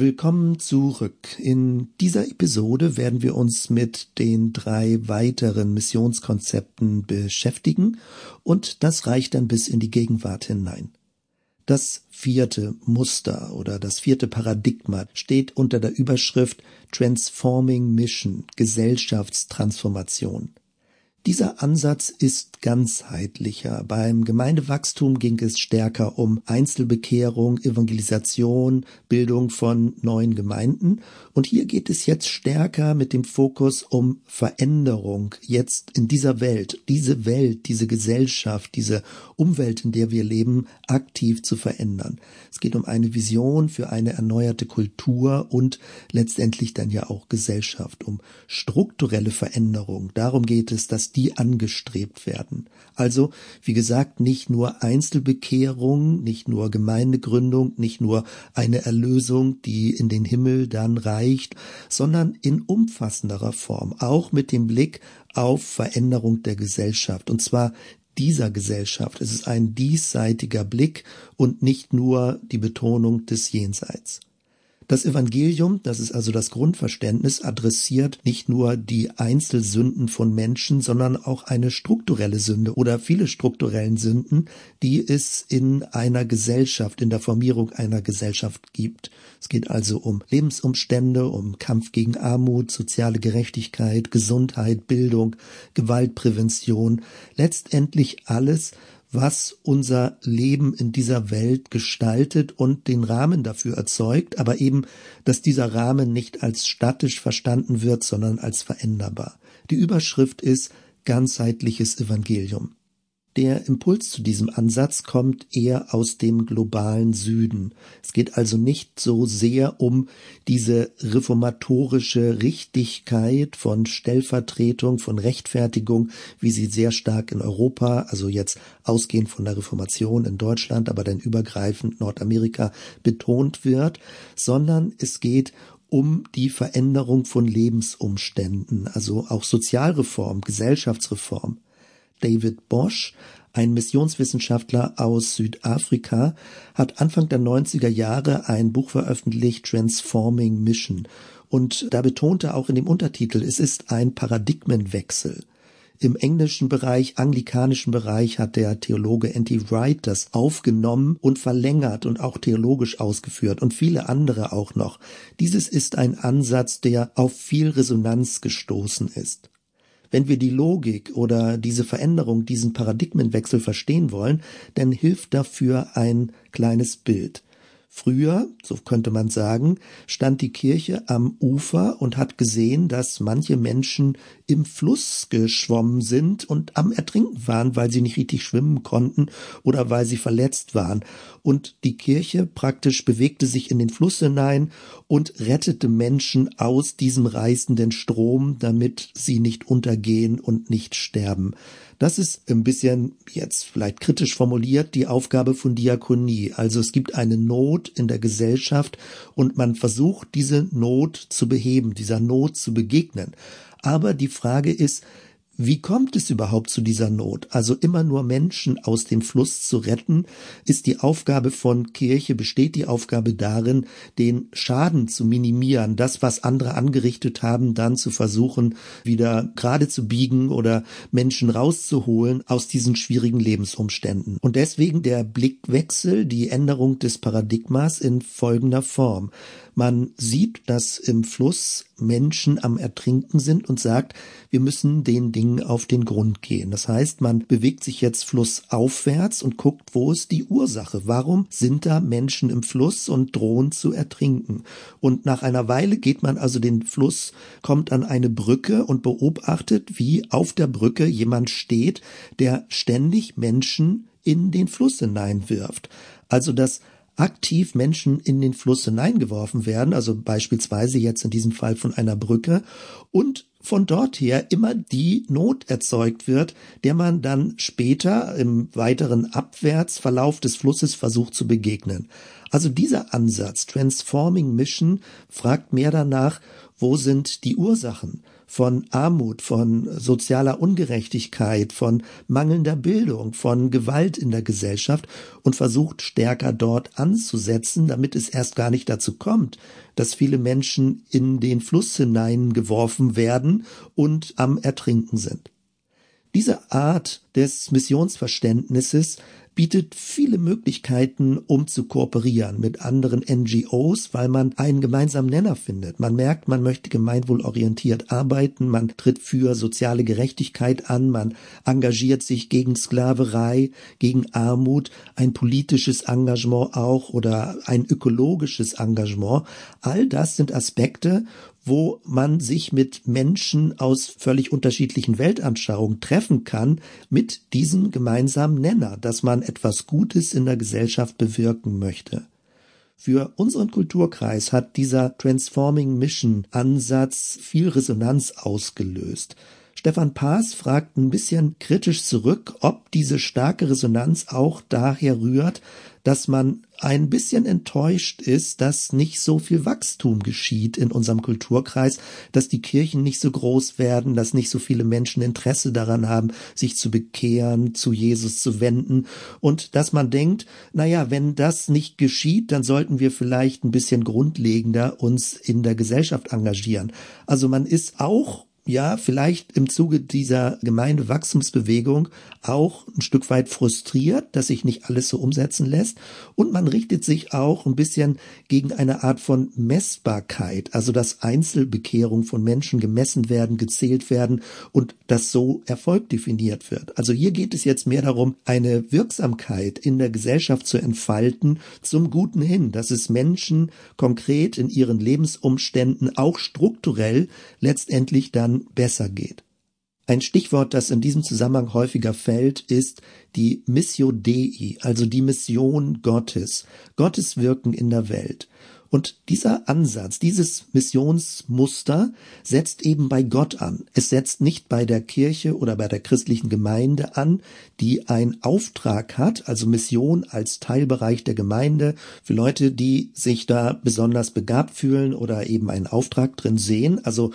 Willkommen zurück. In dieser Episode werden wir uns mit den drei weiteren Missionskonzepten beschäftigen und das reicht dann bis in die Gegenwart hinein. Das vierte Muster oder das vierte Paradigma steht unter der Überschrift Transforming Mission, Gesellschaftstransformation. Dieser Ansatz ist ganzheitlicher. Beim Gemeindewachstum ging es stärker um Einzelbekehrung, Evangelisation, Bildung von neuen Gemeinden. Und hier geht es jetzt stärker mit dem Fokus um Veränderung jetzt in dieser Welt, diese Welt, diese Gesellschaft, diese Umwelt, in der wir leben, aktiv zu verändern. Es geht um eine Vision für eine erneuerte Kultur und letztendlich dann ja auch Gesellschaft, um strukturelle Veränderung. Darum geht es, dass die angestrebt werden. Also, wie gesagt, nicht nur Einzelbekehrung, nicht nur Gemeindegründung, nicht nur eine Erlösung, die in den Himmel dann reicht, sondern in umfassenderer Form, auch mit dem Blick auf Veränderung der Gesellschaft, und zwar dieser Gesellschaft. Es ist ein diesseitiger Blick und nicht nur die Betonung des Jenseits. Das Evangelium, das ist also das Grundverständnis, adressiert nicht nur die Einzelsünden von Menschen, sondern auch eine strukturelle Sünde oder viele strukturellen Sünden, die es in einer Gesellschaft, in der Formierung einer Gesellschaft gibt. Es geht also um Lebensumstände, um Kampf gegen Armut, soziale Gerechtigkeit, Gesundheit, Bildung, Gewaltprävention, letztendlich alles, was unser Leben in dieser Welt gestaltet und den Rahmen dafür erzeugt, aber eben, dass dieser Rahmen nicht als statisch verstanden wird, sondern als veränderbar. Die Überschrift ist ganzheitliches Evangelium. Der Impuls zu diesem Ansatz kommt eher aus dem globalen Süden. Es geht also nicht so sehr um diese reformatorische Richtigkeit von Stellvertretung, von Rechtfertigung, wie sie sehr stark in Europa, also jetzt ausgehend von der Reformation in Deutschland, aber dann übergreifend Nordamerika betont wird, sondern es geht um die Veränderung von Lebensumständen, also auch Sozialreform, Gesellschaftsreform. David Bosch, ein Missionswissenschaftler aus Südafrika, hat Anfang der 90er Jahre ein Buch veröffentlicht, Transforming Mission. Und da betonte auch in dem Untertitel, es ist ein Paradigmenwechsel. Im englischen Bereich, anglikanischen Bereich hat der Theologe N.T. Wright das aufgenommen und verlängert und auch theologisch ausgeführt und viele andere auch noch. Dieses ist ein Ansatz, der auf viel Resonanz gestoßen ist. Wenn wir die Logik oder diese Veränderung, diesen Paradigmenwechsel verstehen wollen, dann hilft dafür ein kleines Bild. Früher, so könnte man sagen, stand die Kirche am Ufer und hat gesehen, dass manche Menschen im Fluss geschwommen sind und am Ertrinken waren, weil sie nicht richtig schwimmen konnten oder weil sie verletzt waren. Und die Kirche praktisch bewegte sich in den Fluss hinein und rettete Menschen aus diesem reißenden Strom, damit sie nicht untergehen und nicht sterben. Das ist ein bisschen jetzt vielleicht kritisch formuliert die Aufgabe von Diakonie. Also es gibt eine Not in der Gesellschaft und man versucht diese Not zu beheben, dieser Not zu begegnen. Aber die Frage ist, wie kommt es überhaupt zu dieser Not? Also immer nur Menschen aus dem Fluss zu retten, ist die Aufgabe von Kirche, besteht die Aufgabe darin, den Schaden zu minimieren, das, was andere angerichtet haben, dann zu versuchen, wieder gerade zu biegen oder Menschen rauszuholen aus diesen schwierigen Lebensumständen. Und deswegen der Blickwechsel, die Änderung des Paradigmas in folgender Form. Man sieht, dass im Fluss Menschen am Ertrinken sind und sagt, wir müssen den Dingen auf den Grund gehen. Das heißt, man bewegt sich jetzt flussaufwärts und guckt, wo ist die Ursache? Warum sind da Menschen im Fluss und drohen zu ertrinken? Und nach einer Weile geht man also den Fluss, kommt an eine Brücke und beobachtet, wie auf der Brücke jemand steht, der ständig Menschen in den Fluss hineinwirft. Also das aktiv Menschen in den Fluss hineingeworfen werden, also beispielsweise jetzt in diesem Fall von einer Brücke, und von dort her immer die Not erzeugt wird, der man dann später im weiteren Abwärtsverlauf des Flusses versucht zu begegnen. Also dieser Ansatz, Transforming Mission, fragt mehr danach, wo sind die Ursachen? Von Armut, von sozialer Ungerechtigkeit, von mangelnder Bildung, von Gewalt in der Gesellschaft und versucht stärker dort anzusetzen, damit es erst gar nicht dazu kommt, dass viele Menschen in den Fluss hineingeworfen werden und am Ertrinken sind. Diese Art des Missionsverständnisses bietet viele Möglichkeiten, um zu kooperieren mit anderen NGOs, weil man einen gemeinsamen Nenner findet. Man merkt, man möchte gemeinwohlorientiert arbeiten, man tritt für soziale Gerechtigkeit an, man engagiert sich gegen Sklaverei, gegen Armut, ein politisches Engagement auch oder ein ökologisches Engagement. All das sind Aspekte, wo man sich mit Menschen aus völlig unterschiedlichen Weltanschauungen treffen kann, mit diesem gemeinsamen Nenner, dass man etwas Gutes in der Gesellschaft bewirken möchte. Für unseren Kulturkreis hat dieser Transforming Mission Ansatz viel Resonanz ausgelöst. Stefan Paas fragt ein bisschen kritisch zurück, ob diese starke Resonanz auch daher rührt, dass man ein bisschen enttäuscht ist, dass nicht so viel Wachstum geschieht in unserem Kulturkreis, dass die Kirchen nicht so groß werden, dass nicht so viele Menschen Interesse daran haben, sich zu bekehren, zu Jesus zu wenden und dass man denkt, naja, wenn das nicht geschieht, dann sollten wir vielleicht ein bisschen grundlegender uns in der Gesellschaft engagieren. Also man ist auch ja, vielleicht im Zuge dieser Gemeindewachstumsbewegung auch ein Stück weit frustriert, dass sich nicht alles so umsetzen lässt. Und man richtet sich auch ein bisschen gegen eine Art von Messbarkeit, also dass Einzelbekehrung von Menschen gemessen werden, gezählt werden und dass so Erfolg definiert wird. Also hier geht es jetzt mehr darum, eine Wirksamkeit in der Gesellschaft zu entfalten zum Guten hin, dass es Menschen konkret in ihren Lebensumständen auch strukturell letztendlich dann besser geht. Ein Stichwort, das in diesem Zusammenhang häufiger fällt, ist die Missio Dei, also die Mission Gottes, Gottes Wirken in der Welt. Und dieser Ansatz, dieses Missionsmuster setzt eben bei Gott an. Es setzt nicht bei der Kirche oder bei der christlichen Gemeinde an, die einen Auftrag hat, also Mission als Teilbereich der Gemeinde für Leute, die sich da besonders begabt fühlen oder eben einen Auftrag drin sehen. Also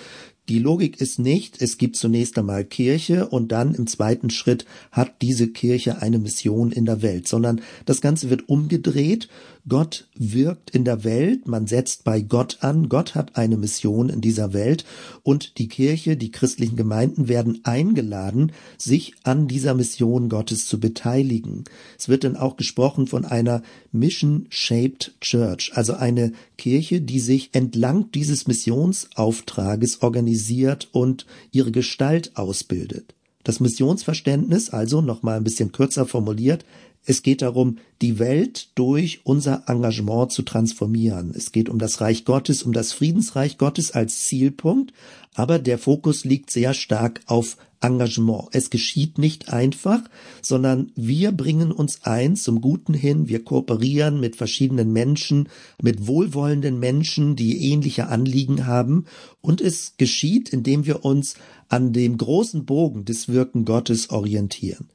die Logik ist nicht, es gibt zunächst einmal Kirche und dann im zweiten Schritt hat diese Kirche eine Mission in der Welt, sondern das Ganze wird umgedreht Gott wirkt in der Welt, man setzt bei Gott an, Gott hat eine Mission in dieser Welt und die Kirche, die christlichen Gemeinden werden eingeladen, sich an dieser Mission Gottes zu beteiligen. Es wird dann auch gesprochen von einer Mission-Shaped Church, also eine Kirche, die sich entlang dieses Missionsauftrages organisiert und ihre Gestalt ausbildet. Das Missionsverständnis, also nochmal ein bisschen kürzer formuliert, es geht darum, die Welt durch unser Engagement zu transformieren. Es geht um das Reich Gottes, um das Friedensreich Gottes als Zielpunkt, aber der Fokus liegt sehr stark auf Engagement. Es geschieht nicht einfach, sondern wir bringen uns ein zum Guten hin. Wir kooperieren mit verschiedenen Menschen, mit wohlwollenden Menschen, die ähnliche Anliegen haben. Und es geschieht, indem wir uns an dem großen Bogen des Wirken Gottes orientieren.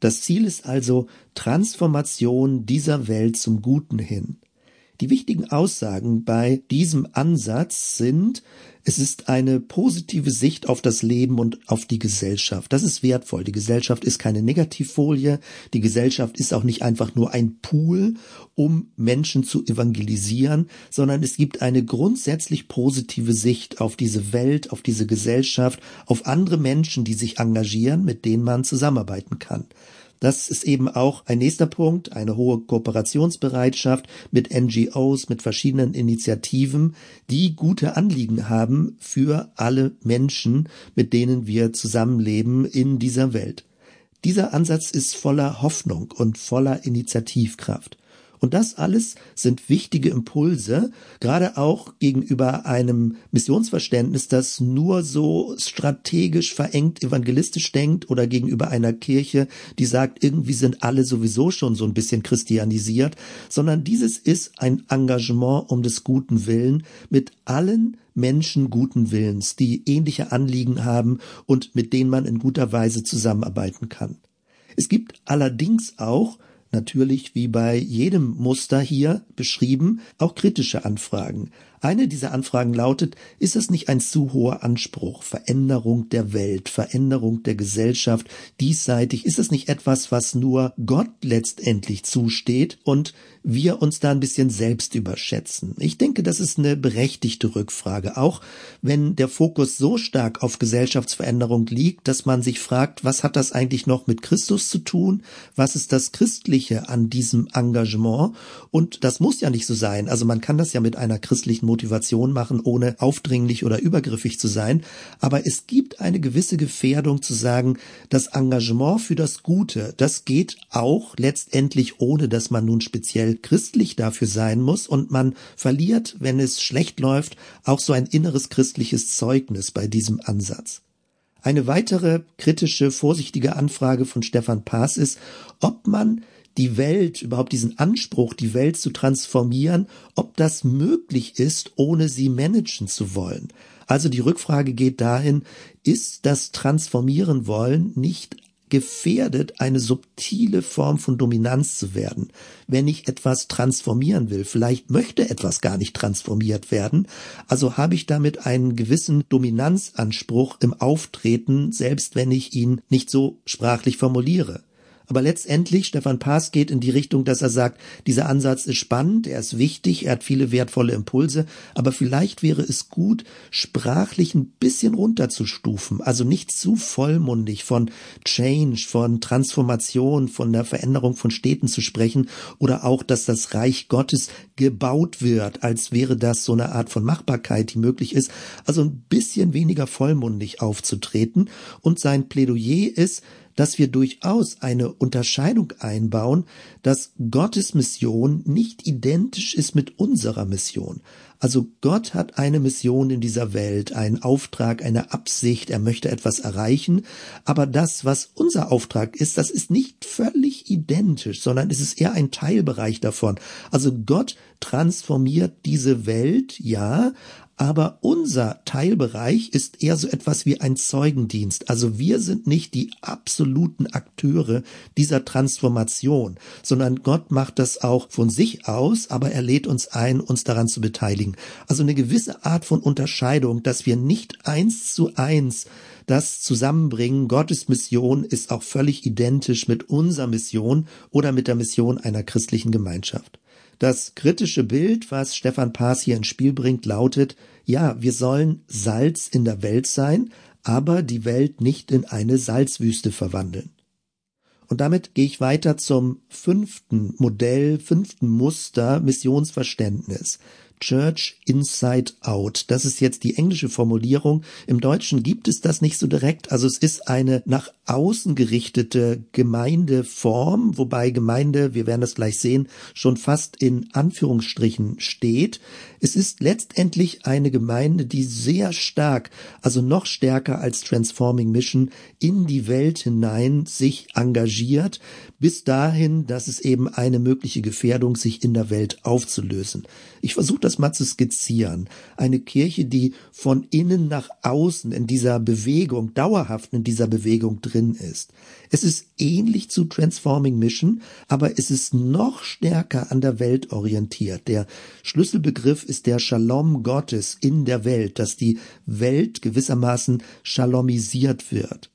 Das Ziel ist also Transformation dieser Welt zum Guten hin. Die wichtigen Aussagen bei diesem Ansatz sind, es ist eine positive Sicht auf das Leben und auf die Gesellschaft. Das ist wertvoll. Die Gesellschaft ist keine Negativfolie. Die Gesellschaft ist auch nicht einfach nur ein Pool, um Menschen zu evangelisieren, sondern es gibt eine grundsätzlich positive Sicht auf diese Welt, auf diese Gesellschaft, auf andere Menschen, die sich engagieren, mit denen man zusammenarbeiten kann. Das ist eben auch ein nächster Punkt, eine hohe Kooperationsbereitschaft mit NGOs, mit verschiedenen Initiativen, die gute Anliegen haben für alle Menschen, mit denen wir zusammenleben in dieser Welt. Dieser Ansatz ist voller Hoffnung und voller Initiativkraft. Und das alles sind wichtige Impulse, gerade auch gegenüber einem Missionsverständnis, das nur so strategisch verengt evangelistisch denkt oder gegenüber einer Kirche, die sagt, irgendwie sind alle sowieso schon so ein bisschen christianisiert, sondern dieses ist ein Engagement um des guten Willen mit allen Menschen guten Willens, die ähnliche Anliegen haben und mit denen man in guter Weise zusammenarbeiten kann. Es gibt allerdings auch natürlich wie bei jedem Muster hier beschrieben auch kritische Anfragen. Eine dieser Anfragen lautet, ist es nicht ein zu hoher Anspruch? Veränderung der Welt, Veränderung der Gesellschaft, diesseitig, ist es nicht etwas, was nur Gott letztendlich zusteht und wir uns da ein bisschen selbst überschätzen? Ich denke, das ist eine berechtigte Rückfrage, auch wenn der Fokus so stark auf Gesellschaftsveränderung liegt, dass man sich fragt, was hat das eigentlich noch mit Christus zu tun? Was ist das Christliche an diesem Engagement? Und das muss ja nicht so sein. Also man kann das ja mit einer christlichen Motivation machen, ohne aufdringlich oder übergriffig zu sein. Aber es gibt eine gewisse Gefährdung zu sagen, das Engagement für das Gute, das geht auch letztendlich ohne, dass man nun speziell christlich dafür sein muss und man verliert, wenn es schlecht läuft, auch so ein inneres christliches Zeugnis bei diesem Ansatz. Eine weitere kritische, vorsichtige Anfrage von Stefan Paas ist, ob man die Welt, überhaupt diesen Anspruch, die Welt zu transformieren, ob das möglich ist, ohne sie managen zu wollen. Also die Rückfrage geht dahin, ist das Transformieren wollen nicht gefährdet, eine subtile Form von Dominanz zu werden. Wenn ich etwas transformieren will, vielleicht möchte etwas gar nicht transformiert werden, also habe ich damit einen gewissen Dominanzanspruch im Auftreten, selbst wenn ich ihn nicht so sprachlich formuliere. Aber letztendlich, Stefan Paas geht in die Richtung, dass er sagt, dieser Ansatz ist spannend, er ist wichtig, er hat viele wertvolle Impulse, aber vielleicht wäre es gut, sprachlich ein bisschen runterzustufen, also nicht zu vollmundig von Change, von Transformation, von der Veränderung von Städten zu sprechen oder auch, dass das Reich Gottes gebaut wird, als wäre das so eine Art von Machbarkeit, die möglich ist. Also ein bisschen weniger vollmundig aufzutreten und sein Plädoyer ist, dass wir durchaus eine Unterscheidung einbauen, dass Gottes Mission nicht identisch ist mit unserer Mission. Also Gott hat eine Mission in dieser Welt, einen Auftrag, eine Absicht, er möchte etwas erreichen, aber das, was unser Auftrag ist, das ist nicht völlig identisch, sondern es ist eher ein Teilbereich davon. Also Gott transformiert diese Welt, ja, aber unser Teilbereich ist eher so etwas wie ein Zeugendienst. Also wir sind nicht die absoluten Akteure dieser Transformation, sondern Gott macht das auch von sich aus, aber er lädt uns ein, uns daran zu beteiligen. Also eine gewisse Art von Unterscheidung, dass wir nicht eins zu eins das zusammenbringen. Gottes Mission ist auch völlig identisch mit unserer Mission oder mit der Mission einer christlichen Gemeinschaft. Das kritische Bild, was Stefan Paas hier ins Spiel bringt, lautet, ja, wir sollen Salz in der Welt sein, aber die Welt nicht in eine Salzwüste verwandeln. Und damit gehe ich weiter zum fünften Modell, fünften Muster Missionsverständnis. Church Inside Out. Das ist jetzt die englische Formulierung. Im Deutschen gibt es das nicht so direkt. Also es ist eine nach außen gerichtete Gemeindeform, wobei Gemeinde, wir werden das gleich sehen, schon fast in Anführungsstrichen steht. Es ist letztendlich eine Gemeinde, die sehr stark, also noch stärker als Transforming Mission in die Welt hinein sich engagiert, bis dahin, dass es eben eine mögliche Gefährdung, sich in der Welt aufzulösen. Ich versuche das mal zu skizzieren. Eine Kirche, die von innen nach außen in dieser Bewegung, dauerhaft in dieser Bewegung drin ist. Es ist ähnlich zu Transforming Mission, aber es ist noch stärker an der Welt orientiert. Der Schlüsselbegriff ist der Shalom Gottes in der Welt, dass die Welt gewissermaßen shalomisiert wird.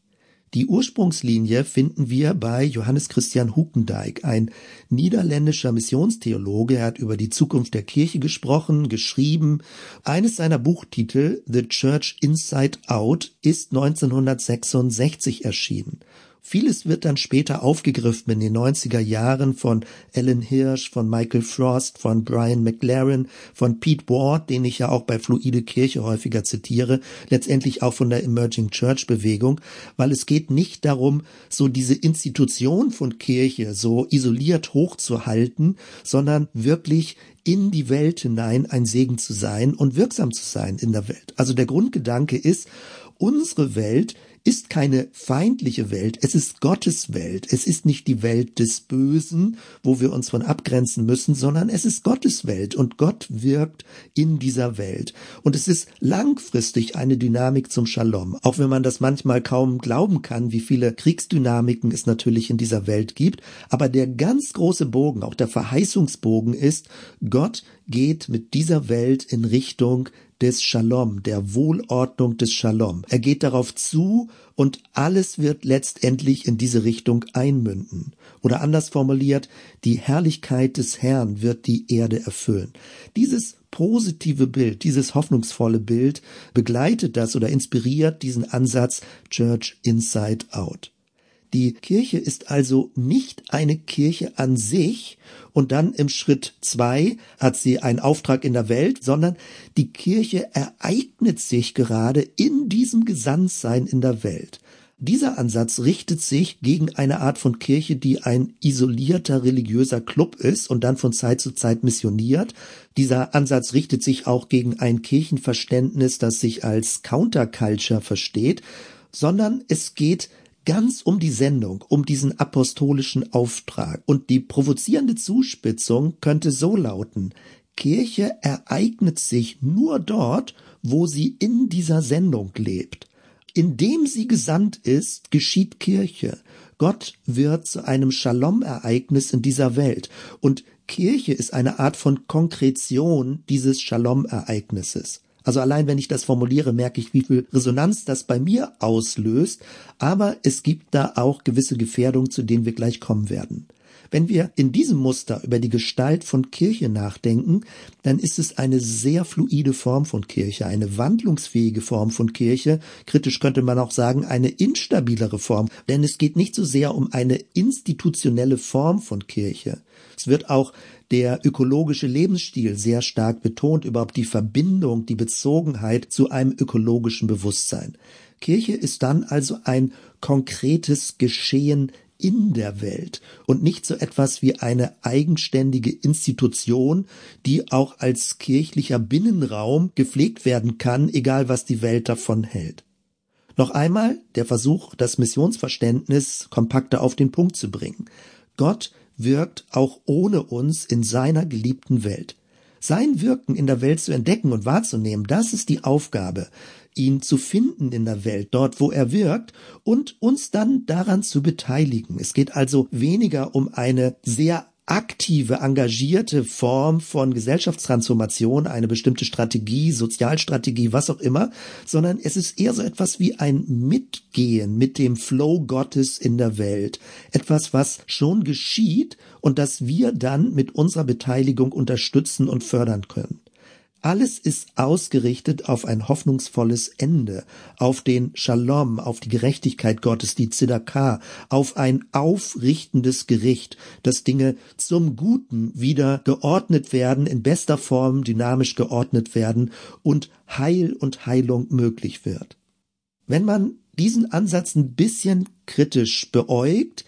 Die Ursprungslinie finden wir bei Johannes Christian Hukendijk, ein niederländischer Missionstheologe. Er hat über die Zukunft der Kirche gesprochen, geschrieben. Eines seiner Buchtitel, The Church Inside Out, ist 1966 erschienen. Vieles wird dann später aufgegriffen in den 90er Jahren von Alan Hirsch, von Michael Frost, von Brian McLaren, von Pete Ward, den ich ja auch bei Fluide Kirche häufiger zitiere, letztendlich auch von der Emerging Church Bewegung, weil es geht nicht darum, so diese Institution von Kirche so isoliert hochzuhalten, sondern wirklich in die Welt hinein ein Segen zu sein und wirksam zu sein in der Welt. Also der Grundgedanke ist, unsere Welt ist keine feindliche Welt, es ist Gottes Welt. Es ist nicht die Welt des Bösen, wo wir uns von abgrenzen müssen, sondern es ist Gottes Welt und Gott wirkt in dieser Welt. Und es ist langfristig eine Dynamik zum Shalom, auch wenn man das manchmal kaum glauben kann, wie viele Kriegsdynamiken es natürlich in dieser Welt gibt. Aber der ganz große Bogen, auch der Verheißungsbogen ist, Gott geht mit dieser Welt in Richtung des Shalom, der Wohlordnung des Shalom. Er geht darauf zu und alles wird letztendlich in diese Richtung einmünden. Oder anders formuliert, die Herrlichkeit des Herrn wird die Erde erfüllen. Dieses positive Bild, dieses hoffnungsvolle Bild begleitet das oder inspiriert diesen Ansatz Church Inside Out. Die Kirche ist also nicht eine Kirche an sich und dann im Schritt zwei hat sie einen Auftrag in der Welt, sondern die Kirche ereignet sich gerade in diesem Gesandtsein in der Welt. Dieser Ansatz richtet sich gegen eine Art von Kirche, die ein isolierter religiöser Club ist und dann von Zeit zu Zeit missioniert. Dieser Ansatz richtet sich auch gegen ein Kirchenverständnis, das sich als Counterculture versteht, sondern es geht ganz um die Sendung, um diesen apostolischen Auftrag. Und die provozierende Zuspitzung könnte so lauten, Kirche ereignet sich nur dort, wo sie in dieser Sendung lebt. Indem sie gesandt ist, geschieht Kirche. Gott wird zu einem Shalom-Ereignis in dieser Welt. Und Kirche ist eine Art von Konkretion dieses Shalom-Ereignisses. Also allein wenn ich das formuliere, merke ich, wie viel Resonanz das bei mir auslöst. Aber es gibt da auch gewisse Gefährdungen, zu denen wir gleich kommen werden. Wenn wir in diesem Muster über die Gestalt von Kirche nachdenken, dann ist es eine sehr fluide Form von Kirche, eine wandlungsfähige Form von Kirche. Kritisch könnte man auch sagen, eine instabilere Form, denn es geht nicht so sehr um eine institutionelle Form von Kirche. Es wird auch der ökologische Lebensstil sehr stark betont, überhaupt die Verbindung, die Bezogenheit zu einem ökologischen Bewusstsein. Kirche ist dann also ein konkretes Geschehen in der Welt und nicht so etwas wie eine eigenständige Institution, die auch als kirchlicher Binnenraum gepflegt werden kann, egal was die Welt davon hält. Noch einmal der Versuch, das Missionsverständnis kompakter auf den Punkt zu bringen. Gott wirkt auch ohne uns in seiner geliebten Welt. Sein Wirken in der Welt zu entdecken und wahrzunehmen, das ist die Aufgabe, ihn zu finden in der Welt, dort wo er wirkt, und uns dann daran zu beteiligen. Es geht also weniger um eine sehr aktive, engagierte Form von Gesellschaftstransformation, eine bestimmte Strategie, Sozialstrategie, was auch immer, sondern es ist eher so etwas wie ein Mitgehen mit dem Flow Gottes in der Welt. Etwas, was schon geschieht und das wir dann mit unserer Beteiligung unterstützen und fördern können. Alles ist ausgerichtet auf ein hoffnungsvolles Ende, auf den Shalom, auf die Gerechtigkeit Gottes, die Zedakah, auf ein aufrichtendes Gericht, dass Dinge zum Guten wieder geordnet werden, in bester Form dynamisch geordnet werden und Heil und Heilung möglich wird. Wenn man diesen Ansatz ein bisschen kritisch beäugt,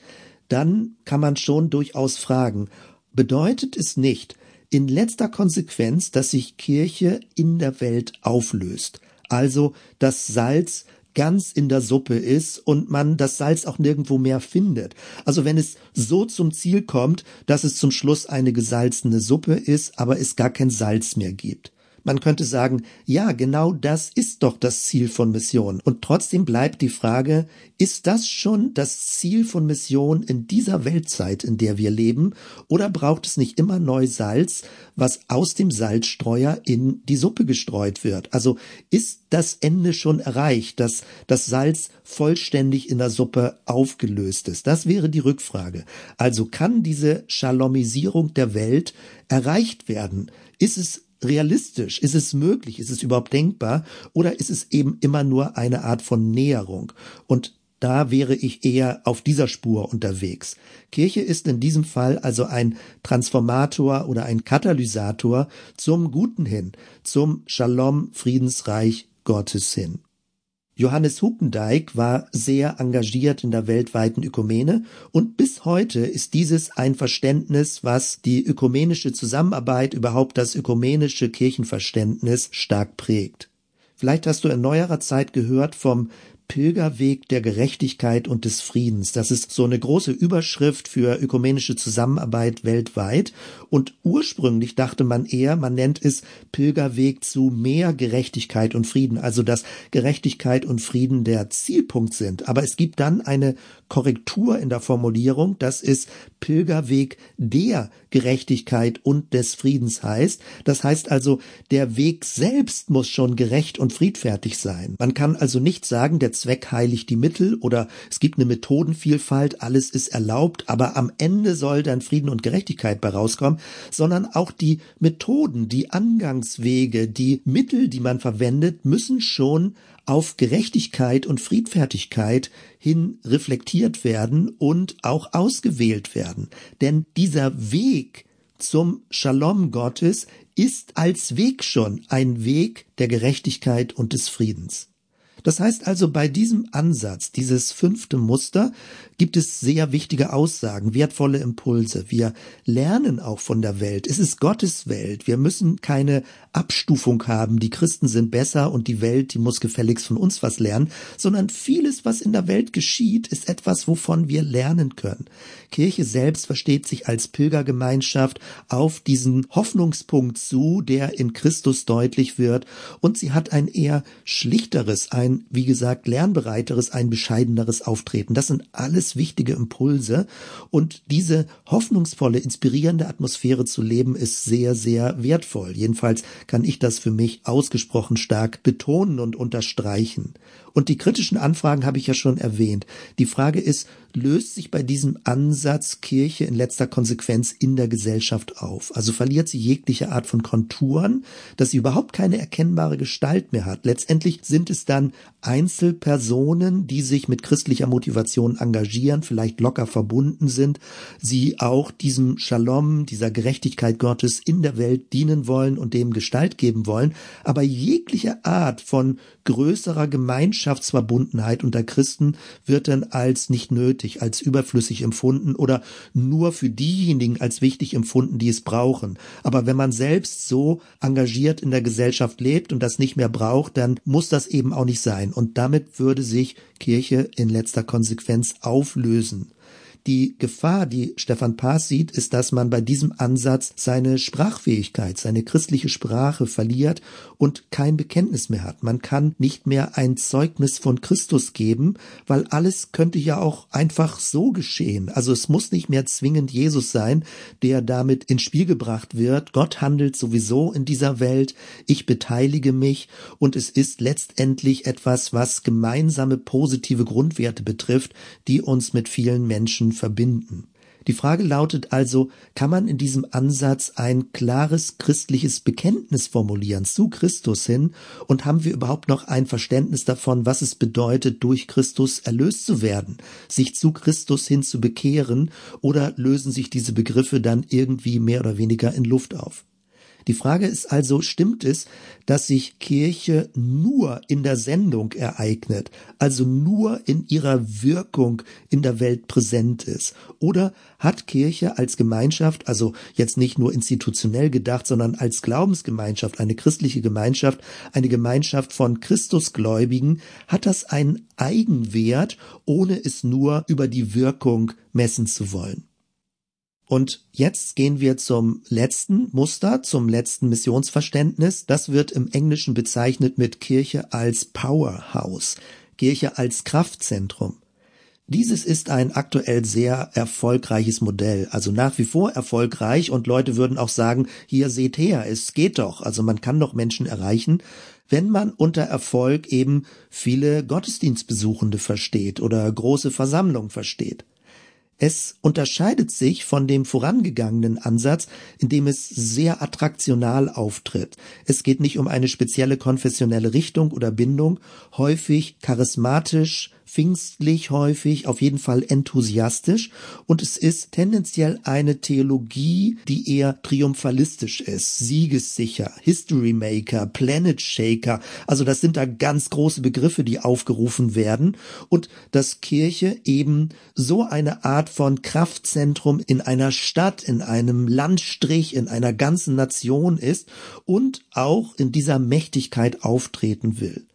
dann kann man schon durchaus fragen, bedeutet es nicht, in letzter Konsequenz, dass sich Kirche in der Welt auflöst. Also das Salz ganz in der Suppe ist und man das Salz auch nirgendwo mehr findet. Also wenn es so zum Ziel kommt, dass es zum Schluss eine gesalzene Suppe ist, aber es gar kein Salz mehr gibt. Man könnte sagen, ja, genau das ist doch das Ziel von Mission. Und trotzdem bleibt die Frage, ist das schon das Ziel von Mission in dieser Weltzeit, in der wir leben? Oder braucht es nicht immer neu Salz, was aus dem Salzstreuer in die Suppe gestreut wird? Also ist das Ende schon erreicht, dass das Salz vollständig in der Suppe aufgelöst ist? Das wäre die Rückfrage. Also kann diese Shalomisierung der Welt erreicht werden? Ist es realistisch? Ist es möglich? Ist es überhaupt denkbar? Oder ist es eben immer nur eine Art von Näherung? Und da wäre ich eher auf dieser Spur unterwegs. Kirche ist in diesem Fall also ein Transformator oder ein Katalysator zum Guten hin, zum Shalom, Friedensreich Gottes hin. Johannes Hupendijk war sehr engagiert in der weltweiten Ökumene und bis heute ist dieses ein Verständnis, was die ökumenische Zusammenarbeit, überhaupt das ökumenische Kirchenverständnis stark prägt. Vielleicht hast du in neuerer Zeit gehört vom Pilgerweg der Gerechtigkeit und des Friedens. Das ist so eine große Überschrift für ökumenische Zusammenarbeit weltweit. Und ursprünglich dachte man eher, man nennt es Pilgerweg zu mehr Gerechtigkeit und Frieden, also dass Gerechtigkeit und Frieden der Zielpunkt sind. Aber es gibt dann eine Korrektur in der Formulierung, dass es Pilgerweg der Gerechtigkeit und des Friedens heißt. Das heißt also, der Weg selbst muss schon gerecht und friedfertig sein. Man kann also nicht sagen, der Zweck heiligt die Mittel oder es gibt eine Methodenvielfalt, alles ist erlaubt, aber am Ende soll dann Frieden und Gerechtigkeit bei rauskommen, sondern auch die Methoden, die Angangswege, die Mittel, die man verwendet, müssen schon auf Gerechtigkeit und Friedfertigkeit hin reflektiert werden und auch ausgewählt werden. Denn dieser Weg zum Shalom Gottes ist als Weg schon ein Weg der Gerechtigkeit und des Friedens. Das heißt also, bei diesem Ansatz, dieses fünfte Muster, gibt es sehr wichtige Aussagen, wertvolle Impulse. Wir lernen auch von der Welt. Es ist Gottes Welt. Wir müssen keine Abstufung haben. Die Christen sind besser und die Welt, die muss gefälligst von uns was lernen, sondern vieles, was in der Welt geschieht, ist etwas, wovon wir lernen können. Kirche selbst versteht sich als Pilgergemeinschaft auf diesen Hoffnungspunkt zu, der in Christus deutlich wird und sie hat ein eher schlichteres, ein, wie gesagt, lernbereiteres, ein bescheideneres Auftreten. Das sind alles wichtige Impulse. Und diese hoffnungsvolle, inspirierende Atmosphäre zu leben, ist sehr, sehr wertvoll. Jedenfalls kann ich das für mich ausgesprochen stark betonen und unterstreichen. Und die kritischen Anfragen habe ich ja schon erwähnt. Die Frage ist, löst sich bei diesem Ansatz Kirche in letzter Konsequenz in der Gesellschaft auf? Also verliert sie jegliche Art von Konturen, dass sie überhaupt keine erkennbare Gestalt mehr hat. Letztendlich sind es dann Einzelpersonen, die sich mit christlicher Motivation engagieren, vielleicht locker verbunden sind, sie auch diesem Shalom, dieser Gerechtigkeit Gottes in der Welt dienen wollen und dem Gestalt geben wollen, aber jegliche Art von größerer Gemeinschaftsverbundenheit unter Christen wird dann als nicht nötig, als überflüssig empfunden oder nur für diejenigen als wichtig empfunden, die es brauchen. Aber wenn man selbst so engagiert in der Gesellschaft lebt und das nicht mehr braucht, dann muss das eben auch nicht sein. Und damit würde sich Kirche in letzter Konsequenz auflösen. Die Gefahr, die Stefan Paas sieht, ist, dass man bei diesem Ansatz seine Sprachfähigkeit, seine christliche Sprache verliert und kein Bekenntnis mehr hat. Man kann nicht mehr ein Zeugnis von Christus geben, weil alles könnte ja auch einfach so geschehen. Also es muss nicht mehr zwingend Jesus sein, der damit ins Spiel gebracht wird. Gott handelt sowieso in dieser Welt. Ich beteilige mich und es ist letztendlich etwas, was gemeinsame positive Grundwerte betrifft, die uns mit vielen Menschen verbinden. Die Frage lautet also, kann man in diesem Ansatz ein klares christliches Bekenntnis formulieren zu Christus hin und haben wir überhaupt noch ein Verständnis davon, was es bedeutet, durch Christus erlöst zu werden, sich zu Christus hin zu bekehren oder lösen sich diese Begriffe dann irgendwie mehr oder weniger in Luft auf? Die Frage ist also, stimmt es, dass sich Kirche nur in der Sendung ereignet, also nur in ihrer Wirkung in der Welt präsent ist? Oder hat Kirche als Gemeinschaft, also jetzt nicht nur institutionell gedacht, sondern als Glaubensgemeinschaft, eine christliche Gemeinschaft, eine Gemeinschaft von Christusgläubigen, hat das einen Eigenwert, ohne es nur über die Wirkung messen zu wollen? Und jetzt gehen wir zum letzten Muster, zum letzten Missionsverständnis. Das wird im Englischen bezeichnet mit Kirche als Powerhouse, Kirche als Kraftzentrum. Dieses ist ein aktuell sehr erfolgreiches Modell, also nach wie vor erfolgreich und Leute würden auch sagen, hier seht her, es geht doch, also man kann doch Menschen erreichen, wenn man unter Erfolg eben viele Gottesdienstbesuchende versteht oder große Versammlungen versteht. Es unterscheidet sich von dem vorangegangenen Ansatz, in dem es sehr attraktional auftritt. Es geht nicht um eine spezielle konfessionelle Richtung oder Bindung, häufig charismatisch, pfingstlich häufig, auf jeden Fall enthusiastisch. Und es ist tendenziell eine Theologie, die eher triumphalistisch ist, siegessicher, History Maker, Planet Shaker, also das sind da ganz große Begriffe, die aufgerufen werden. Und dass Kirche eben so eine Art von Kraftzentrum in einer Stadt, in einem Landstrich, in einer ganzen Nation ist und auch in dieser Mächtigkeit auftreten will.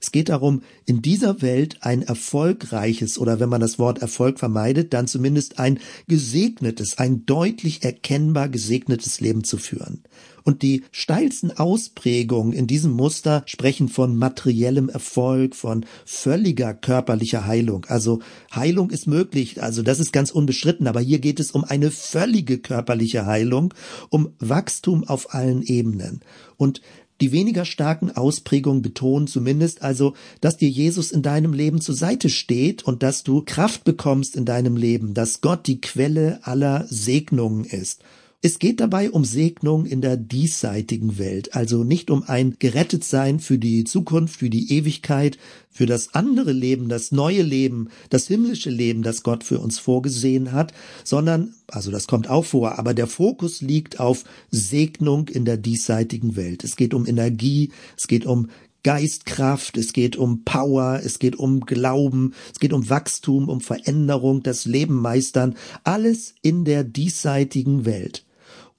Es geht darum, in dieser Welt ein erfolgreiches oder wenn man das Wort Erfolg vermeidet, dann zumindest ein gesegnetes, ein deutlich erkennbar gesegnetes Leben zu führen. Und die steilsten Ausprägungen in diesem Muster sprechen von materiellem Erfolg, von völliger körperlicher Heilung. Also Heilung ist möglich, also das ist ganz unbestritten, aber hier geht es um eine völlige körperliche Heilung, um Wachstum auf allen Ebenen. Und die weniger starken Ausprägungen betonen zumindest also, dass dir Jesus in deinem Leben zur Seite steht und dass du Kraft bekommst in deinem Leben, dass Gott die Quelle aller Segnungen ist. Es geht dabei um Segnung in der diesseitigen Welt, also nicht um ein Gerettetsein für die Zukunft, für die Ewigkeit, für das andere Leben, das neue Leben, das himmlische Leben, das Gott für uns vorgesehen hat, sondern, also das kommt auch vor, aber der Fokus liegt auf Segnung in der diesseitigen Welt. Es geht um Energie, es geht um Geistkraft, es geht um Power, es geht um Glauben, es geht um Wachstum, um Veränderung, das Leben meistern, alles in der diesseitigen Welt.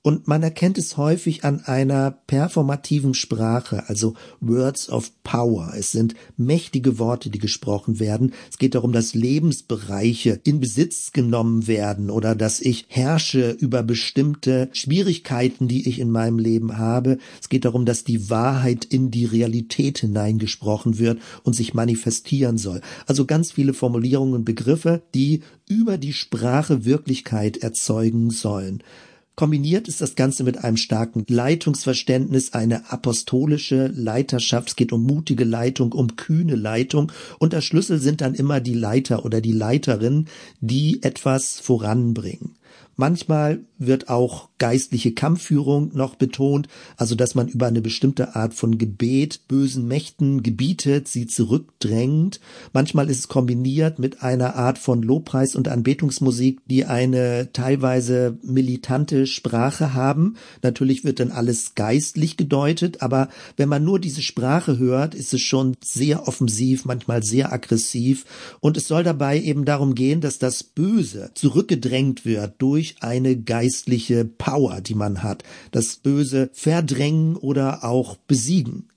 Und man erkennt es häufig an einer performativen Sprache, also Words of Power. Es sind mächtige Worte, die gesprochen werden. Es geht darum, dass Lebensbereiche in Besitz genommen werden oder dass ich herrsche über bestimmte Schwierigkeiten, die ich in meinem Leben habe. Es geht darum, dass die Wahrheit in die Realität hineingesprochen wird und sich manifestieren soll. Also ganz viele Formulierungen und Begriffe, die über die Sprache Wirklichkeit erzeugen sollen. Kombiniert ist das Ganze mit einem starken Leitungsverständnis, eine apostolische Leiterschaft. Es geht um mutige Leitung, um kühne Leitung. Und der Schlüssel sind dann immer die Leiter oder die Leiterin, die etwas voranbringen. Manchmal wird auch geistliche Kampfführung noch betont, also dass man über eine bestimmte Art von Gebet bösen Mächten gebietet, sie zurückdrängt. Manchmal ist es kombiniert mit einer Art von Lobpreis und Anbetungsmusik, die eine teilweise militante Sprache haben. Natürlich wird dann alles geistlich gedeutet, aber wenn man nur diese Sprache hört, ist es schon sehr offensiv, manchmal sehr aggressiv und es soll dabei eben darum gehen, dass das Böse zurückgedrängt wird durch eine geistliche Power, die man hat, das Böse verdrängen oder auch besiegen.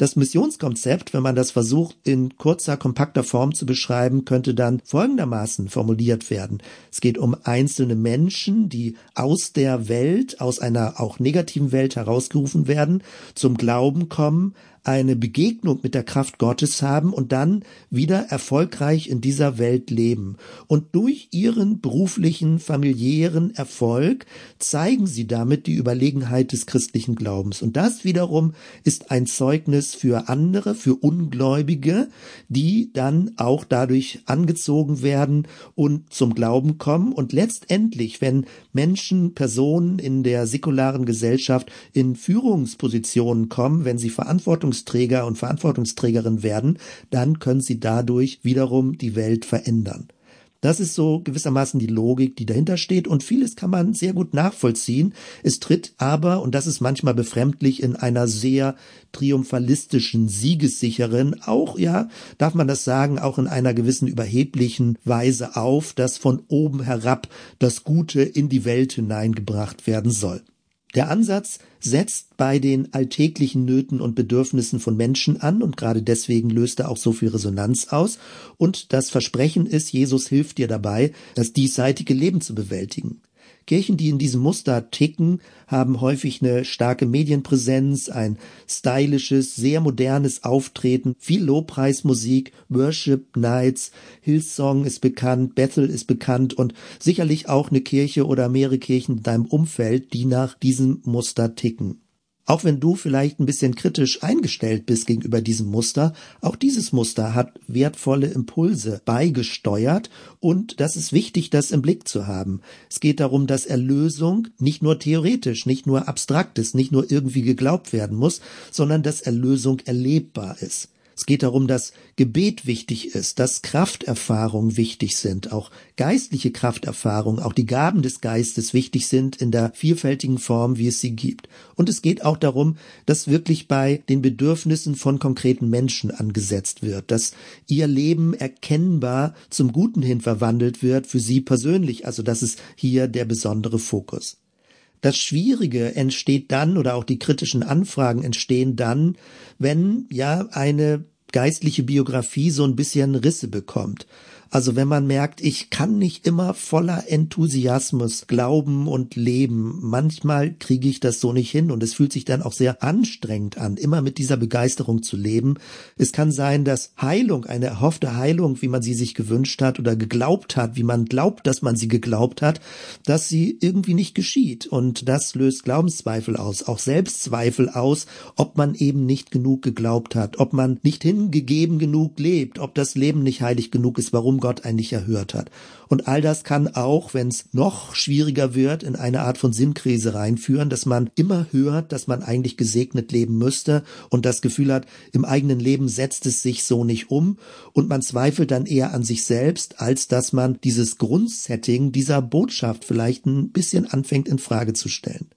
Das Missionskonzept, wenn man das versucht in kurzer, kompakter Form zu beschreiben, könnte dann folgendermaßen formuliert werden. Es geht um einzelne Menschen, die aus der Welt, aus einer auch negativen Welt herausgerufen werden, zum Glauben kommen, eine Begegnung mit der Kraft Gottes haben und dann wieder erfolgreich in dieser Welt leben. Und durch ihren beruflichen, familiären Erfolg zeigen sie damit die Überlegenheit des christlichen Glaubens. Und das wiederum ist ein Zeugnis für andere, für Ungläubige, die dann auch dadurch angezogen werden und zum Glauben kommen. Und letztendlich, wenn Menschen, Personen in der säkularen Gesellschaft in Führungspositionen kommen, wenn sie Verantwortung Verantwortungsträger und Verantwortungsträgerin werden, dann können sie dadurch wiederum die Welt verändern. Das ist so gewissermaßen die Logik, die dahinter steht und vieles kann man sehr gut nachvollziehen. Es tritt aber, und das ist manchmal befremdlich, in einer sehr triumphalistischen, siegessicheren, auch, ja, darf man das sagen, auch in einer gewissen überheblichen Weise auf, dass von oben herab das Gute in die Welt hineingebracht werden soll. Der Ansatz setzt bei den alltäglichen Nöten und Bedürfnissen von Menschen an und gerade deswegen löst er auch so viel Resonanz aus. Und das Versprechen ist, Jesus hilft dir dabei, das diesseitige Leben zu bewältigen. Kirchen, die in diesem Muster ticken, haben häufig eine starke Medienpräsenz, ein stylisches, sehr modernes Auftreten, viel Lobpreismusik, Worship Nights, Hillsong ist bekannt, Bethel ist bekannt und sicherlich auch eine Kirche oder mehrere Kirchen in deinem Umfeld, die nach diesem Muster ticken. Auch wenn du vielleicht ein bisschen kritisch eingestellt bist gegenüber diesem Muster, auch dieses Muster hat wertvolle Impulse beigesteuert und das ist wichtig, das im Blick zu haben. Es geht darum, dass Erlösung nicht nur theoretisch, nicht nur abstrakt ist, nicht nur irgendwie geglaubt werden muss, sondern dass Erlösung erlebbar ist. Es geht darum, dass Gebet wichtig ist, dass Krafterfahrungen wichtig sind, auch geistliche Krafterfahrungen, auch die Gaben des Geistes wichtig sind in der vielfältigen Form, wie es sie gibt. Und es geht auch darum, dass wirklich bei den Bedürfnissen von konkreten Menschen angesetzt wird, dass ihr Leben erkennbar zum Guten hin verwandelt wird für sie persönlich. Also das ist hier der besondere Fokus. Das Schwierige entsteht dann oder auch die kritischen Anfragen entstehen dann, wenn ja eine geistliche Biografie so ein bisschen Risse bekommt. Also wenn man merkt, ich kann nicht immer voller Enthusiasmus glauben und leben. Manchmal kriege ich das so nicht hin und es fühlt sich dann auch sehr anstrengend an, immer mit dieser Begeisterung zu leben. Es kann sein, dass Heilung, eine erhoffte Heilung, wie man sie sich gewünscht hat oder geglaubt hat, wie man glaubt, dass man sie geglaubt hat, dass sie irgendwie nicht geschieht. Und das löst Glaubenszweifel aus, auch Selbstzweifel aus, ob man eben nicht genug geglaubt hat, ob man nicht hingegeben genug lebt, ob das Leben nicht heilig genug ist, warum Gott eigentlich erhört hat. Und all das kann auch, wenn es noch schwieriger wird, in eine Art von Sinnkrise reinführen, dass man immer hört, dass man eigentlich gesegnet leben müsste und das Gefühl hat, im eigenen Leben setzt es sich so nicht um und man zweifelt dann eher an sich selbst, als dass man dieses Grundsetting dieser Botschaft vielleicht ein bisschen anfängt in Frage zu stellen.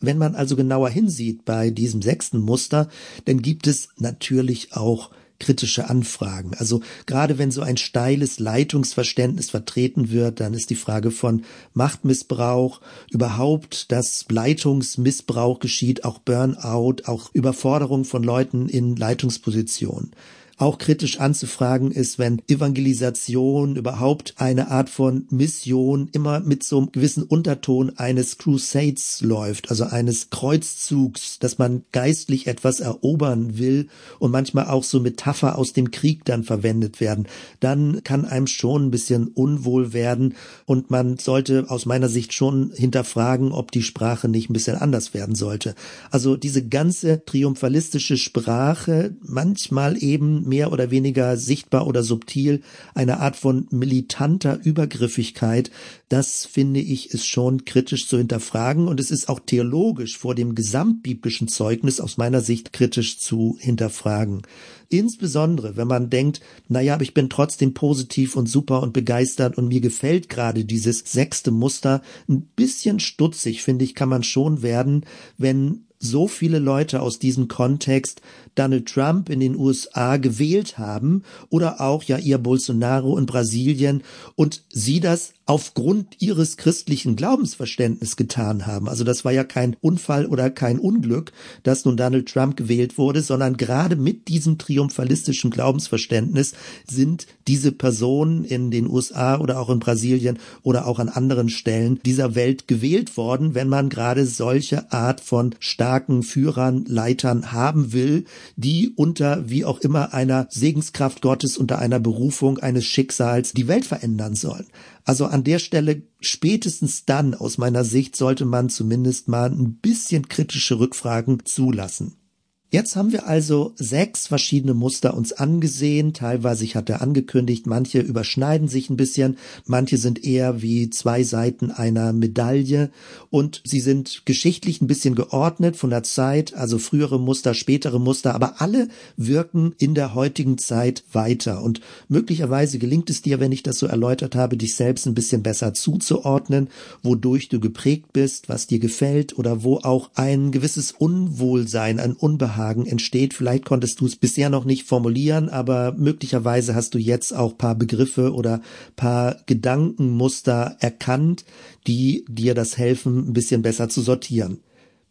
Wenn man also genauer hinsieht bei diesem sechsten Muster, dann gibt es natürlich auch kritische Anfragen. Also gerade wenn so ein steiles Leitungsverständnis vertreten wird, dann ist die Frage von Machtmissbrauch, überhaupt, dass Leitungsmissbrauch geschieht, auch Burnout, auch Überforderung von Leuten in Leitungspositionen auch kritisch anzufragen ist, wenn Evangelisation überhaupt eine Art von Mission immer mit so einem gewissen Unterton eines Crusades läuft, also eines Kreuzzugs, dass man geistlich etwas erobern will und manchmal auch so Metapher aus dem Krieg dann verwendet werden, dann kann einem schon ein bisschen unwohl werden und man sollte aus meiner Sicht schon hinterfragen, ob die Sprache nicht ein bisschen anders werden sollte. Also diese ganze triumphalistische Sprache, manchmal eben mehr oder weniger sichtbar oder subtil eine Art von militanter Übergriffigkeit, das finde ich ist schon kritisch zu hinterfragen und es ist auch theologisch vor dem gesamtbiblischen Zeugnis aus meiner Sicht kritisch zu hinterfragen. Insbesondere, wenn man denkt, na ja, aber ich bin trotzdem positiv und super und begeistert und mir gefällt gerade dieses sechste Muster. Ein bisschen stutzig, finde ich, kann man schon werden, wenn so viele Leute aus diesem Kontext Donald Trump in den USA gewählt haben oder auch ja ihr Bolsonaro in Brasilien und sie das aufgrund ihres christlichen Glaubensverständnis getan haben. Also das war ja kein Unfall oder kein Unglück, dass nun Donald Trump gewählt wurde, sondern gerade mit diesem triumphalistischen Glaubensverständnis sind diese Personen in den USA oder auch in Brasilien oder auch an anderen Stellen dieser Welt gewählt worden, wenn man gerade solche Art von starken Führern, Leitern haben will, die unter wie auch immer einer Segenskraft Gottes, unter einer Berufung eines Schicksals die Welt verändern sollen. Also an der Stelle spätestens dann aus meiner Sicht sollte man zumindest mal ein bisschen kritische Rückfragen zulassen. Jetzt haben wir also sechs verschiedene Muster uns angesehen. Teilweise, ich hatte angekündigt, manche überschneiden sich ein bisschen, manche sind eher wie zwei Seiten einer Medaille und sie sind geschichtlich ein bisschen geordnet von der Zeit, also frühere Muster, spätere Muster, aber alle wirken in der heutigen Zeit weiter. Und möglicherweise gelingt es dir, wenn ich das so erläutert habe, dich selbst ein bisschen besser zuzuordnen, wodurch du geprägt bist, was dir gefällt oder wo auch ein gewisses Unwohlsein, ein Unbehagen Unbehagen entsteht. Vielleicht konntest du es bisher noch nicht formulieren, aber möglicherweise hast du jetzt auch paar Begriffe oder paar Gedankenmuster erkannt, die dir das helfen, ein bisschen besser zu sortieren.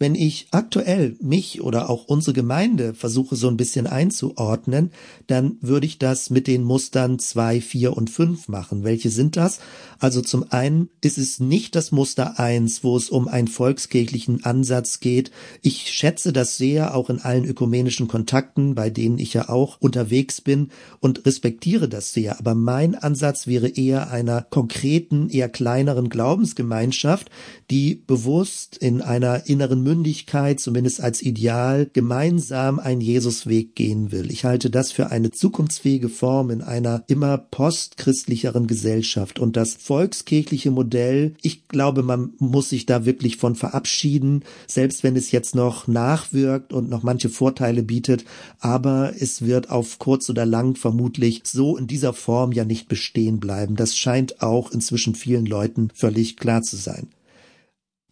Wenn ich aktuell mich oder auch unsere Gemeinde versuche so ein bisschen einzuordnen, dann würde ich das mit den Mustern zwei, vier und fünf machen. Welche sind das? Also zum einen ist es nicht das Muster eins, wo es um einen volkskirchlichen Ansatz geht. Ich schätze das sehr, auch in allen ökumenischen Kontakten, bei denen ich ja auch unterwegs bin und respektiere das sehr. Aber mein Ansatz wäre eher einer konkreten, eher kleineren Glaubensgemeinschaft, die bewusst in einer inneren Mündigkeit, zumindest als Ideal, gemeinsam einen Jesusweg gehen will. Ich halte das für eine zukunftsfähige Form in einer immer postchristlicheren Gesellschaft. Und das volkskirchliche Modell, ich glaube, man muss sich da wirklich von verabschieden, selbst wenn es jetzt noch nachwirkt und noch manche Vorteile bietet, aber es wird auf kurz oder lang vermutlich so in dieser Form ja nicht bestehen bleiben. Das scheint auch inzwischen vielen Leuten völlig klar zu sein.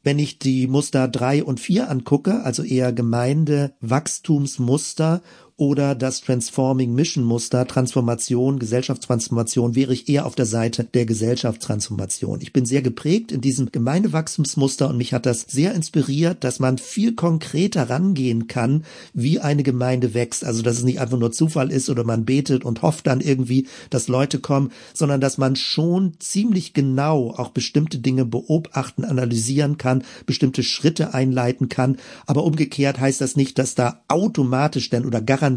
Wenn ich die Muster drei und vier angucke, also eher Gemeindewachstumsmuster oder das Transforming Mission Muster, Transformation, Gesellschaftstransformation, wäre ich eher auf der Seite der Gesellschaftstransformation. Ich bin sehr geprägt in diesem Gemeindewachstumsmuster und mich hat das sehr inspiriert, dass man viel konkreter rangehen kann, wie eine Gemeinde wächst. Also, dass es nicht einfach nur Zufall ist oder man betet und hofft dann irgendwie, dass Leute kommen, sondern dass man schon ziemlich genau auch bestimmte Dinge beobachten, analysieren kann, bestimmte Schritte einleiten kann. Aber umgekehrt heißt das nicht, dass da automatisch denn oder garantiert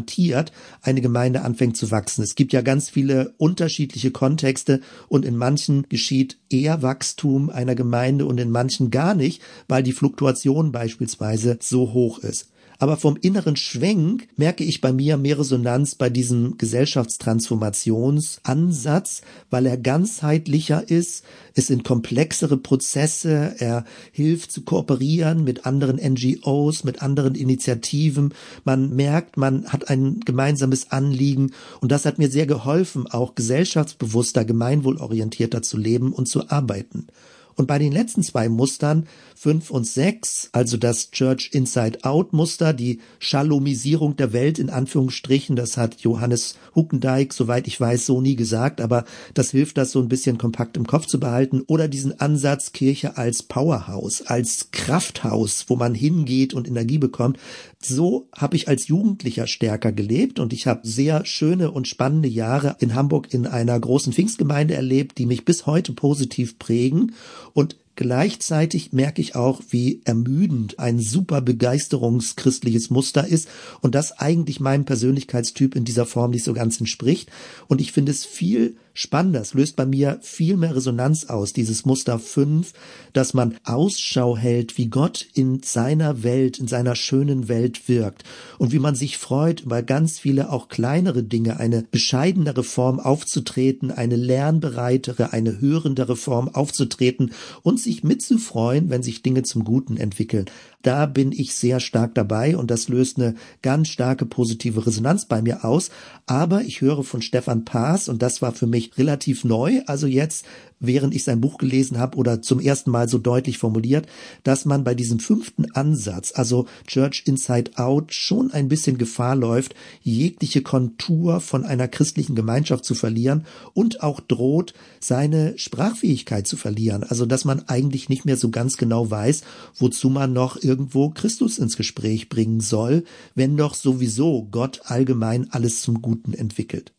eine Gemeinde anfängt zu wachsen. Es gibt ja ganz viele unterschiedliche Kontexte und in manchen geschieht eher Wachstum einer Gemeinde und in manchen gar nicht, weil die Fluktuation beispielsweise so hoch ist. Aber vom inneren Schwenk merke ich bei mir mehr Resonanz bei diesem Gesellschaftstransformationsansatz, weil er ganzheitlicher ist. Es sind komplexere Prozesse. Er hilft zu kooperieren mit anderen NGOs, mit anderen Initiativen. Man merkt, man hat ein gemeinsames Anliegen. Und das hat mir sehr geholfen, auch gesellschaftsbewusster, gemeinwohlorientierter zu leben und zu arbeiten. Und bei den letzten zwei Mustern, fünf und sechs, also das Church Inside Out Muster, die Schalomisierung der Welt in Anführungsstrichen, das hat Johannes Huckendijk, soweit ich weiß, so nie gesagt, aber das hilft, das so ein bisschen kompakt im Kopf zu behalten. Oder diesen Ansatz Kirche als Powerhouse, als Krafthaus, wo man hingeht und Energie bekommt. So habe ich als Jugendlicher stärker gelebt und ich habe sehr schöne und spannende Jahre in Hamburg in einer großen Pfingstgemeinde erlebt, die mich bis heute positiv prägen. Und Gleichzeitig merke ich auch, wie ermüdend ein super begeisterungschristliches Muster ist und das eigentlich meinem Persönlichkeitstyp in dieser Form nicht so ganz entspricht. Und ich finde es viel spannender. Es löst bei mir viel mehr Resonanz aus, dieses Muster 5, dass man Ausschau hält, wie Gott in seiner Welt, in seiner schönen Welt wirkt und wie man sich freut, über ganz viele auch kleinere Dinge, eine bescheidenere Form aufzutreten, eine lernbereitere, eine hörendere Form aufzutreten und sich mitzufreuen, wenn sich Dinge zum Guten entwickeln. Da bin ich sehr stark dabei und das löst eine ganz starke positive Resonanz bei mir aus. Aber ich höre von Stefan Paas und das war für mich relativ neu. Also jetzt während ich sein Buch gelesen habe oder zum ersten Mal so deutlich formuliert, dass man bei diesem fünften Ansatz, also Church Inside Out, schon ein bisschen Gefahr läuft, jegliche Kontur von einer christlichen Gemeinschaft zu verlieren und auch droht, seine Sprachfähigkeit zu verlieren. Also dass man eigentlich nicht mehr so ganz genau weiß, wozu man noch irgendwo Christus ins Gespräch bringen soll, wenn doch sowieso Gott allgemein alles zum Guten entwickelt.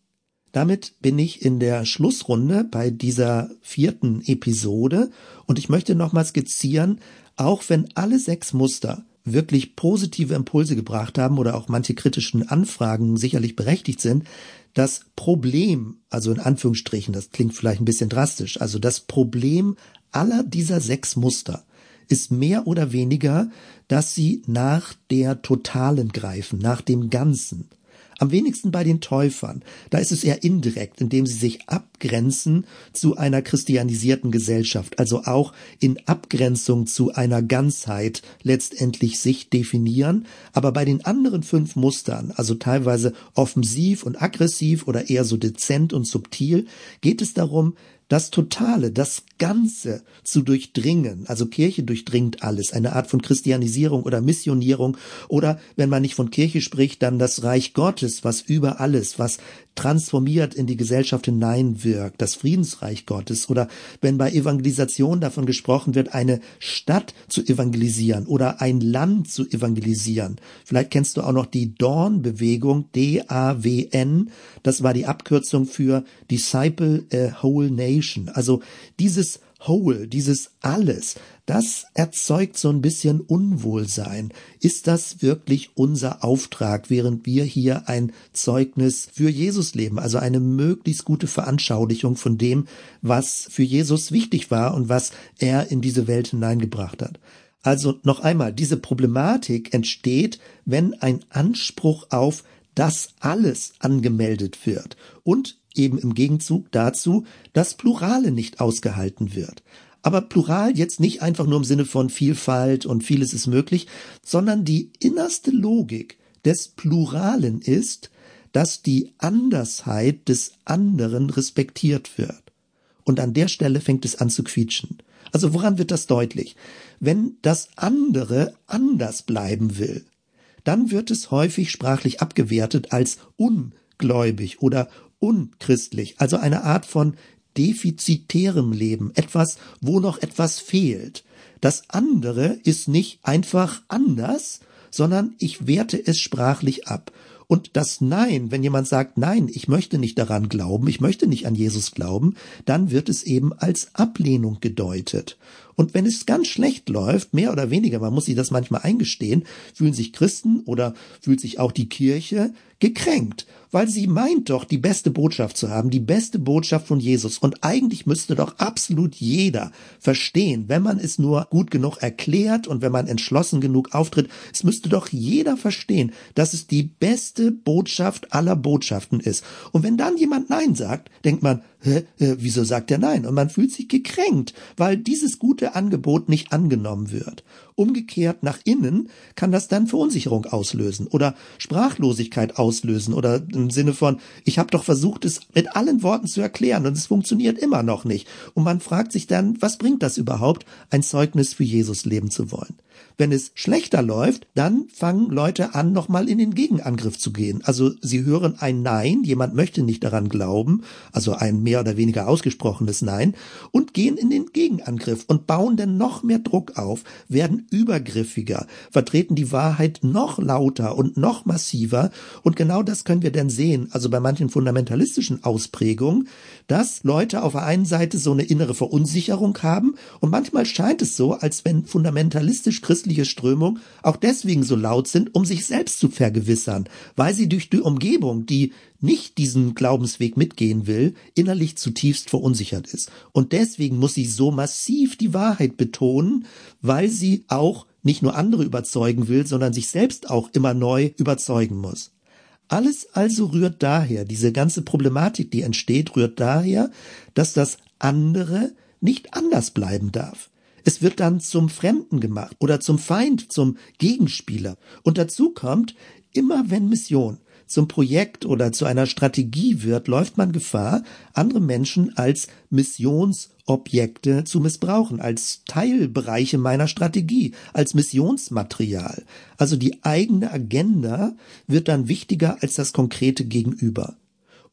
Damit bin ich in der Schlussrunde bei dieser vierten Episode und ich möchte nochmal skizzieren, auch wenn alle sechs Muster wirklich positive Impulse gebracht haben oder auch manche kritischen Anfragen sicherlich berechtigt sind, das Problem, also in Anführungsstrichen, das klingt vielleicht ein bisschen drastisch, also das Problem aller dieser sechs Muster ist mehr oder weniger, dass sie nach der Totalen greifen, nach dem Ganzen. Am wenigsten bei den Täufern. Da ist es eher indirekt, indem sie sich abgrenzen zu einer christianisierten Gesellschaft, also auch in Abgrenzung zu einer Ganzheit letztendlich sich definieren. Aber bei den anderen fünf Mustern, also teilweise offensiv und aggressiv oder eher so dezent und subtil, geht es darum, das Totale, das Ganze zu durchdringen. Also Kirche durchdringt alles, eine Art von Christianisierung oder Missionierung oder wenn man nicht von Kirche spricht, dann das Reich Gottes, was über alles, was transformiert in die Gesellschaft hineinwirkt, das Friedensreich Gottes oder wenn bei Evangelisation davon gesprochen wird, eine Stadt zu evangelisieren oder ein Land zu evangelisieren. Vielleicht kennst du auch noch die Dawn-Bewegung, D-A-W-N, das war die Abkürzung für Disciple a Whole Nation. Also dieses Whole, dieses Alles, das erzeugt so ein bisschen Unwohlsein. Ist das wirklich unser Auftrag, während wir hier ein Zeugnis für Jesus leben, also eine möglichst gute Veranschaulichung von dem, was für Jesus wichtig war und was er in diese Welt hineingebracht hat? Also noch einmal, diese Problematik entsteht, wenn ein Anspruch auf das alles angemeldet wird und eben im Gegenzug dazu das Plurale nicht ausgehalten wird. Aber Plural jetzt nicht einfach nur im Sinne von Vielfalt und vieles ist möglich, sondern die innerste Logik des Pluralen ist, dass die Andersheit des anderen respektiert wird. Und an der Stelle fängt es an zu quietschen. Also woran wird das deutlich? Wenn das andere anders bleiben will, dann wird es häufig sprachlich abgewertet als ungläubig oder unchristlich, also eine Art von defizitärem Leben, etwas, wo noch etwas fehlt. Das andere ist nicht einfach anders, sondern ich werte es sprachlich ab. Und das Nein, wenn jemand sagt, nein, ich möchte nicht daran glauben, ich möchte nicht an Jesus glauben, dann wird es eben als Ablehnung gedeutet. Und wenn es ganz schlecht läuft, mehr oder weniger, man muss sich das manchmal eingestehen, fühlen sich Christen oder fühlt sich auch die Kirche gekränkt, weil sie meint doch, die beste Botschaft zu haben, die beste Botschaft von Jesus. Und eigentlich müsste doch absolut jeder verstehen, wenn man es nur gut genug erklärt und wenn man entschlossen genug auftritt, es müsste doch jeder verstehen, dass es die beste Botschaft aller Botschaften ist. Und wenn dann jemand Nein sagt, denkt man, Hä, äh, wieso sagt er nein? Und man fühlt sich gekränkt, weil dieses gute Angebot nicht angenommen wird. Umgekehrt nach innen kann das dann Verunsicherung auslösen oder Sprachlosigkeit auslösen oder im Sinne von, ich habe doch versucht, es mit allen Worten zu erklären und es funktioniert immer noch nicht. Und man fragt sich dann, was bringt das überhaupt, ein Zeugnis für Jesus leben zu wollen? Wenn es schlechter läuft, dann fangen Leute an, nochmal in den Gegenangriff zu gehen. Also sie hören ein Nein, jemand möchte nicht daran glauben, also ein mehr oder weniger ausgesprochenes Nein, und gehen in den Gegenangriff und bauen dann noch mehr Druck auf, werden übergriffiger, vertreten die Wahrheit noch lauter und noch massiver. Und genau das können wir dann sehen, also bei manchen fundamentalistischen Ausprägungen, dass Leute auf der einen Seite so eine innere Verunsicherung haben und manchmal scheint es so, als wenn fundamentalistisch christliche Strömung auch deswegen so laut sind, um sich selbst zu vergewissern, weil sie durch die Umgebung, die nicht diesen Glaubensweg mitgehen will, innerlich zutiefst verunsichert ist. Und deswegen muss sie so massiv die Wahrheit betonen, weil sie auch nicht nur andere überzeugen will, sondern sich selbst auch immer neu überzeugen muss. Alles also rührt daher, diese ganze Problematik, die entsteht, rührt daher, dass das andere nicht anders bleiben darf. Es wird dann zum Fremden gemacht oder zum Feind, zum Gegenspieler. Und dazu kommt, immer wenn Mission zum Projekt oder zu einer Strategie wird, läuft man Gefahr, andere Menschen als Missionsobjekte zu missbrauchen, als Teilbereiche meiner Strategie, als Missionsmaterial. Also die eigene Agenda wird dann wichtiger als das konkrete Gegenüber.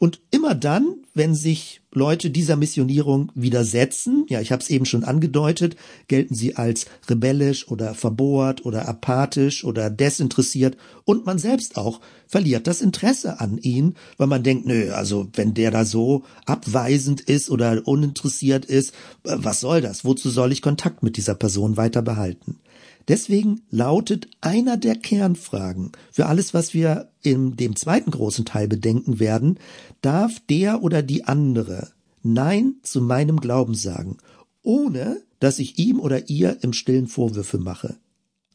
Und immer dann, wenn sich Leute dieser Missionierung widersetzen, ja, ich habe es eben schon angedeutet, gelten sie als rebellisch oder verbohrt oder apathisch oder desinteressiert und man selbst auch verliert das Interesse an ihnen, weil man denkt, nö, also wenn der da so abweisend ist oder uninteressiert ist, was soll das? Wozu soll ich Kontakt mit dieser Person weiter behalten? Deswegen lautet einer der Kernfragen für alles, was wir in dem zweiten großen Teil bedenken werden, darf der oder die andere Nein zu meinem Glauben sagen, ohne dass ich ihm oder ihr im stillen Vorwürfe mache.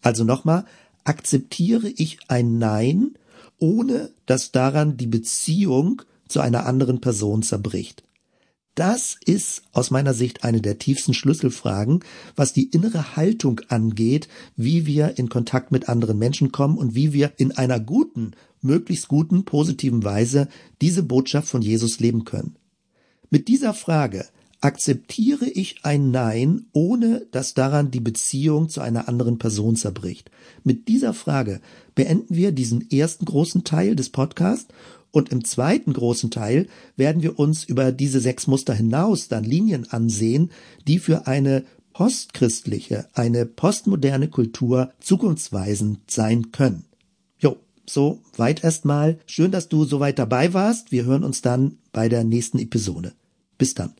Also nochmal, akzeptiere ich ein Nein, ohne dass daran die Beziehung zu einer anderen Person zerbricht. Das ist aus meiner Sicht eine der tiefsten Schlüsselfragen, was die innere Haltung angeht, wie wir in Kontakt mit anderen Menschen kommen und wie wir in einer guten, möglichst guten, positiven Weise diese Botschaft von Jesus leben können. Mit dieser Frage akzeptiere ich ein Nein, ohne dass daran die Beziehung zu einer anderen Person zerbricht? Mit dieser Frage beenden wir diesen ersten großen Teil des Podcasts und im zweiten großen Teil werden wir uns über diese sechs Muster hinaus dann Linien ansehen, die für eine postchristliche, eine postmoderne Kultur zukunftsweisend sein können. Jo, so weit erstmal. Schön, dass du soweit dabei warst. Wir hören uns dann bei der nächsten Episode. Bis dann.